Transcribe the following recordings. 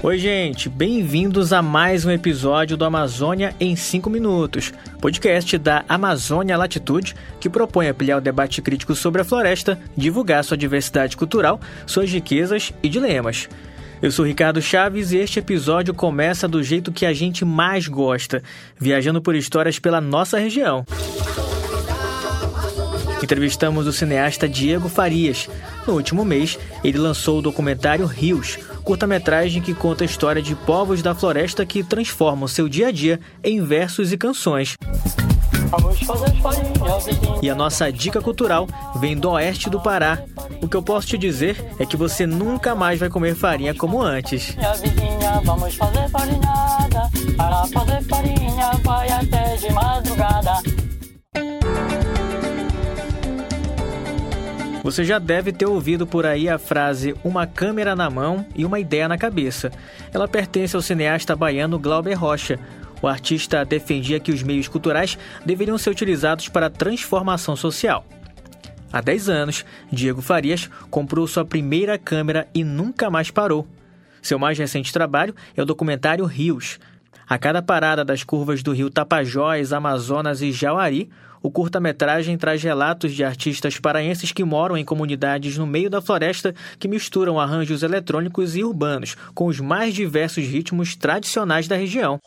Oi, gente, bem-vindos a mais um episódio do Amazônia em 5 Minutos, podcast da Amazônia Latitude, que propõe ampliar o debate crítico sobre a floresta, divulgar sua diversidade cultural, suas riquezas e dilemas. Eu sou Ricardo Chaves e este episódio começa do jeito que a gente mais gosta, viajando por histórias pela nossa região. Entrevistamos o cineasta Diego Farias. No último mês, ele lançou o documentário Rios, curta-metragem que conta a história de povos da floresta que transformam seu dia a dia em versos e canções. E a nossa dica cultural vem do oeste do Pará. O que eu posso te dizer é que você nunca mais vai comer farinha como antes. vamos fazer farinhada. Para fazer farinha Você já deve ter ouvido por aí a frase uma câmera na mão e uma ideia na cabeça. Ela pertence ao cineasta baiano Glauber Rocha. O artista defendia que os meios culturais deveriam ser utilizados para a transformação social. Há 10 anos, Diego Farias comprou sua primeira câmera e nunca mais parou. Seu mais recente trabalho é o documentário Rios. A cada parada das curvas do rio Tapajós, Amazonas e Jauari, o curta-metragem traz relatos de artistas paraenses que moram em comunidades no meio da floresta que misturam arranjos eletrônicos e urbanos com os mais diversos ritmos tradicionais da região.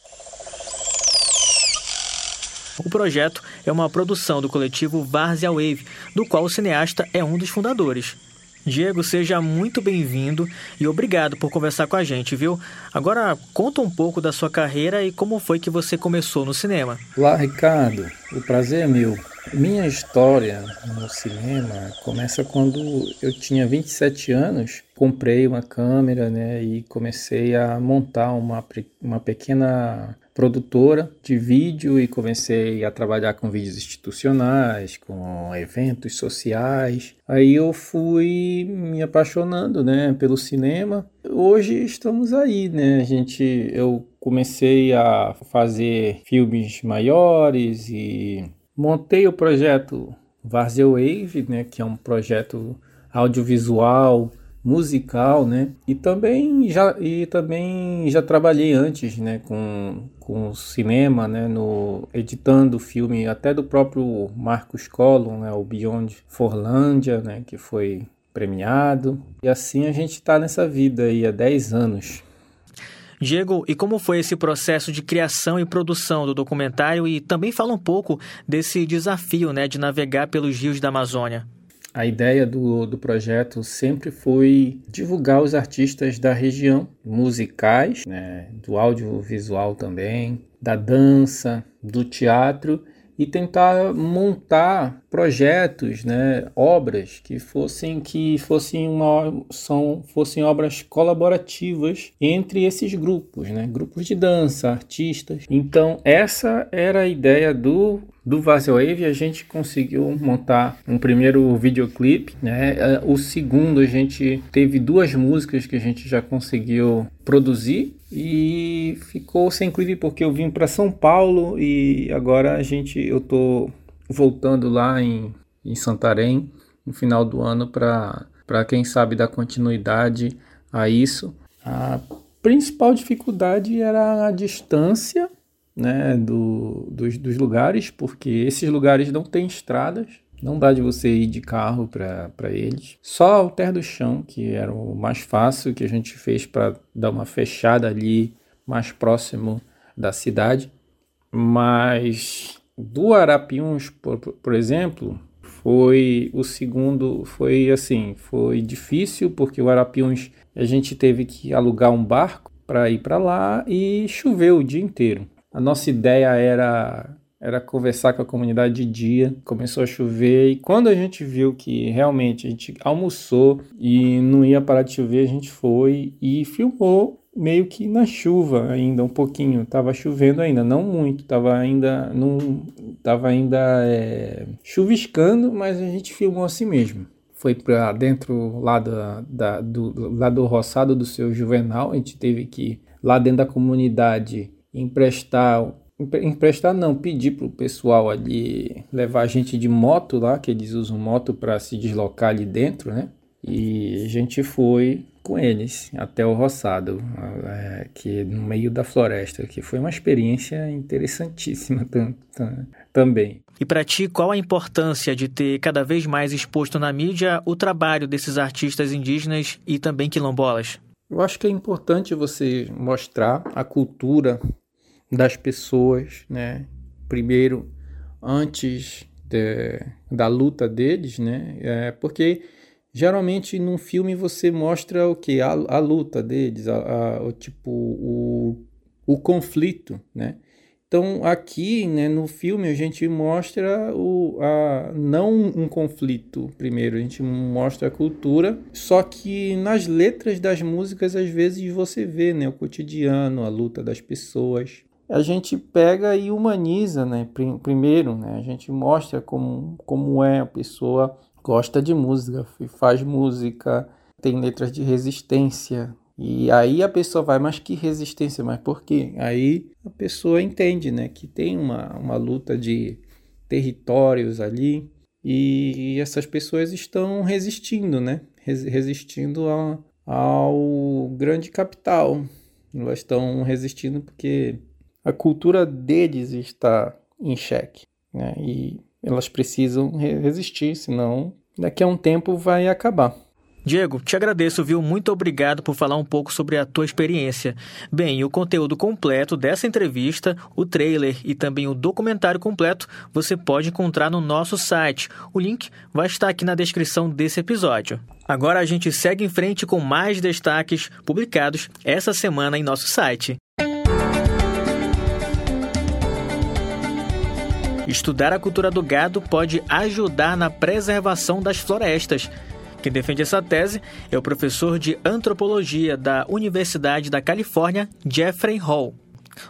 O projeto é uma produção do coletivo Várzea Wave, do qual o cineasta é um dos fundadores. Diego, seja muito bem-vindo e obrigado por conversar com a gente, viu? Agora, conta um pouco da sua carreira e como foi que você começou no cinema. Olá, Ricardo. O prazer é meu. Minha história no cinema começa quando eu tinha 27 anos, comprei uma câmera, né, e comecei a montar uma, uma pequena produtora de vídeo e comecei a trabalhar com vídeos institucionais, com eventos sociais. Aí eu fui me apaixonando, né, pelo cinema. Hoje estamos aí, né? A gente eu comecei a fazer filmes maiores e montei o projeto Varzea Wave, né, que é um projeto audiovisual musical, né? E também já e também já trabalhei antes, né, com com cinema, né, no editando filme até do próprio Marcos Collum, né, o Beyond Forlândia, né, que foi premiado. E assim a gente está nessa vida aí há 10 anos. Diego, e como foi esse processo de criação e produção do documentário e também fala um pouco desse desafio, né, de navegar pelos rios da Amazônia? A ideia do, do projeto sempre foi divulgar os artistas da região, musicais, né, do audiovisual também, da dança, do teatro e tentar montar projetos, né, obras que fossem que fossem uma são fossem obras colaborativas entre esses grupos, né, grupos de dança, artistas. Então essa era a ideia do do Wave a gente conseguiu montar um primeiro videoclipe, né? O segundo a gente teve duas músicas que a gente já conseguiu produzir e ficou sem clipe porque eu vim para São Paulo e agora a gente eu tô voltando lá em, em Santarém no final do ano para quem sabe dar continuidade a isso. A principal dificuldade era a distância né, do, dos, dos lugares, porque esses lugares não têm estradas, não dá de você ir de carro para eles. Só Alter do Chão, que era o mais fácil que a gente fez para dar uma fechada ali mais próximo da cidade. Mas do Arapiuns, por, por exemplo, foi o segundo, foi assim, foi difícil porque o Arapiuns a gente teve que alugar um barco para ir para lá e choveu o dia inteiro. A nossa ideia era era conversar com a comunidade de dia. Começou a chover e quando a gente viu que realmente a gente almoçou e não ia parar de chover, a gente foi e filmou meio que na chuva ainda um pouquinho. Tava chovendo ainda, não muito, tava ainda não tava ainda é, chuviscando, mas a gente filmou assim mesmo. Foi para dentro lá, da, da, do, lá do roçado do seu Juvenal, a gente teve que lá dentro da comunidade emprestar emprestar não, pedir pro pessoal ali levar a gente de moto lá, que eles usam moto para se deslocar ali dentro, né? E a gente foi com eles até o roçado, é, que no meio da floresta, que foi uma experiência interessantíssima também. E para ti, qual a importância de ter cada vez mais exposto na mídia o trabalho desses artistas indígenas e também quilombolas? Eu acho que é importante você mostrar a cultura das pessoas, né? Primeiro, antes de, da luta deles, né? É, porque geralmente num filme você mostra o que a, a luta deles, a, a, o tipo o, o conflito, né? Então aqui, né, no filme a gente mostra o, a, não um conflito primeiro, a gente mostra a cultura, só que nas letras das músicas às vezes você vê, né, o cotidiano, a luta das pessoas, a gente pega e humaniza, né? Primeiro, né? A gente mostra como, como é a pessoa gosta de música, faz música, tem letras de resistência. E aí a pessoa vai, mas que resistência? Mas por quê? Aí a pessoa entende, né? Que tem uma, uma luta de territórios ali e essas pessoas estão resistindo, né? Resistindo ao, ao grande capital. Elas estão resistindo porque a cultura deles está em xeque, né? E elas precisam resistir, senão daqui a um tempo vai acabar. Diego, te agradeço, viu? Muito obrigado por falar um pouco sobre a tua experiência. Bem, o conteúdo completo dessa entrevista, o trailer e também o documentário completo você pode encontrar no nosso site. O link vai estar aqui na descrição desse episódio. Agora a gente segue em frente com mais destaques publicados essa semana em nosso site. Estudar a cultura do gado pode ajudar na preservação das florestas. Quem defende essa tese é o professor de antropologia da Universidade da Califórnia, Jeffrey Hall.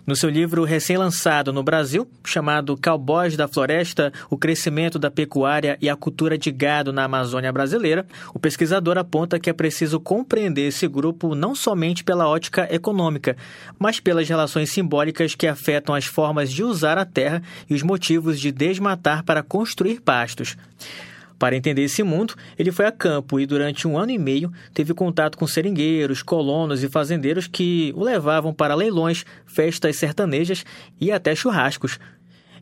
No seu livro recém-lançado no Brasil, chamado Cowboys da Floresta: O Crescimento da Pecuária e a Cultura de Gado na Amazônia Brasileira, o pesquisador aponta que é preciso compreender esse grupo não somente pela ótica econômica, mas pelas relações simbólicas que afetam as formas de usar a terra e os motivos de desmatar para construir pastos. Para entender esse mundo, ele foi a campo e, durante um ano e meio, teve contato com seringueiros, colonos e fazendeiros que o levavam para leilões, festas sertanejas e até churrascos.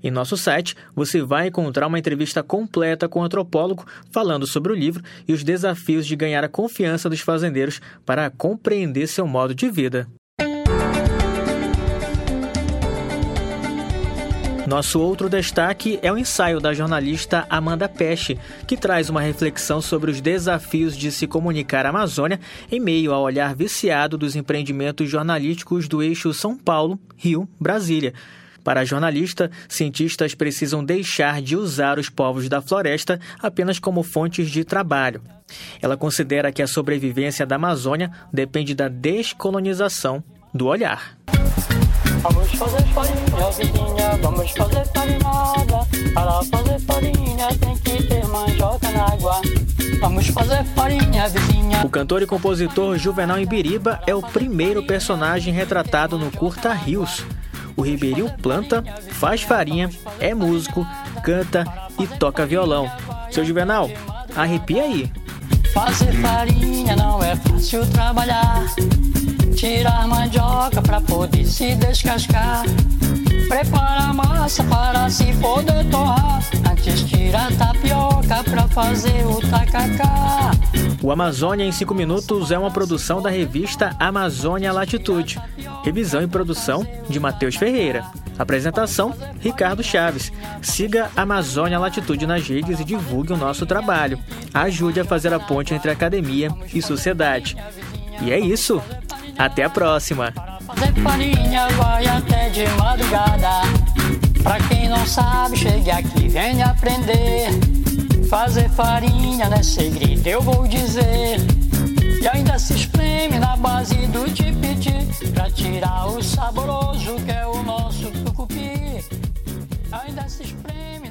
Em nosso site, você vai encontrar uma entrevista completa com o antropólogo falando sobre o livro e os desafios de ganhar a confiança dos fazendeiros para compreender seu modo de vida. Nosso outro destaque é o ensaio da jornalista Amanda Peche, que traz uma reflexão sobre os desafios de se comunicar a Amazônia em meio ao olhar viciado dos empreendimentos jornalísticos do eixo São Paulo, Rio, Brasília. Para a jornalista, cientistas precisam deixar de usar os povos da floresta apenas como fontes de trabalho. Ela considera que a sobrevivência da Amazônia depende da descolonização do olhar. Vamos fazer farinha, vizinha, vamos fazer farinhada. Para fazer farinha tem que ter mandioca na água. Vamos fazer farinha, vizinha. O cantor e compositor Juvenal Ibiriba é o primeiro personagem retratado no curta Rios. O Ribeirinho planta, faz farinha, é músico, canta e toca violão. Seu Juvenal, arrepia aí. Fazer farinha não é fácil trabalhar. Tirar mandioca pra poder se descascar. Prepara a massa para se poder torrar. Antes tira a tapioca pra fazer o tacacá. O Amazônia em 5 Minutos é uma produção da revista Amazônia Latitude. Revisão e produção de Matheus Ferreira. Apresentação: Ricardo Chaves. Siga Amazônia Latitude nas redes e divulgue o nosso trabalho. Ajude a fazer a ponte entre academia e sociedade. E é isso. Até a próxima! Fazer farinha vai até de madrugada. Pra quem não sabe, chegue aqui, vem aprender. Fazer farinha não é segredo, eu vou dizer. E ainda se espreme na base do tipiti Pra tirar o saboroso que é o nosso tucupi Ainda se espreme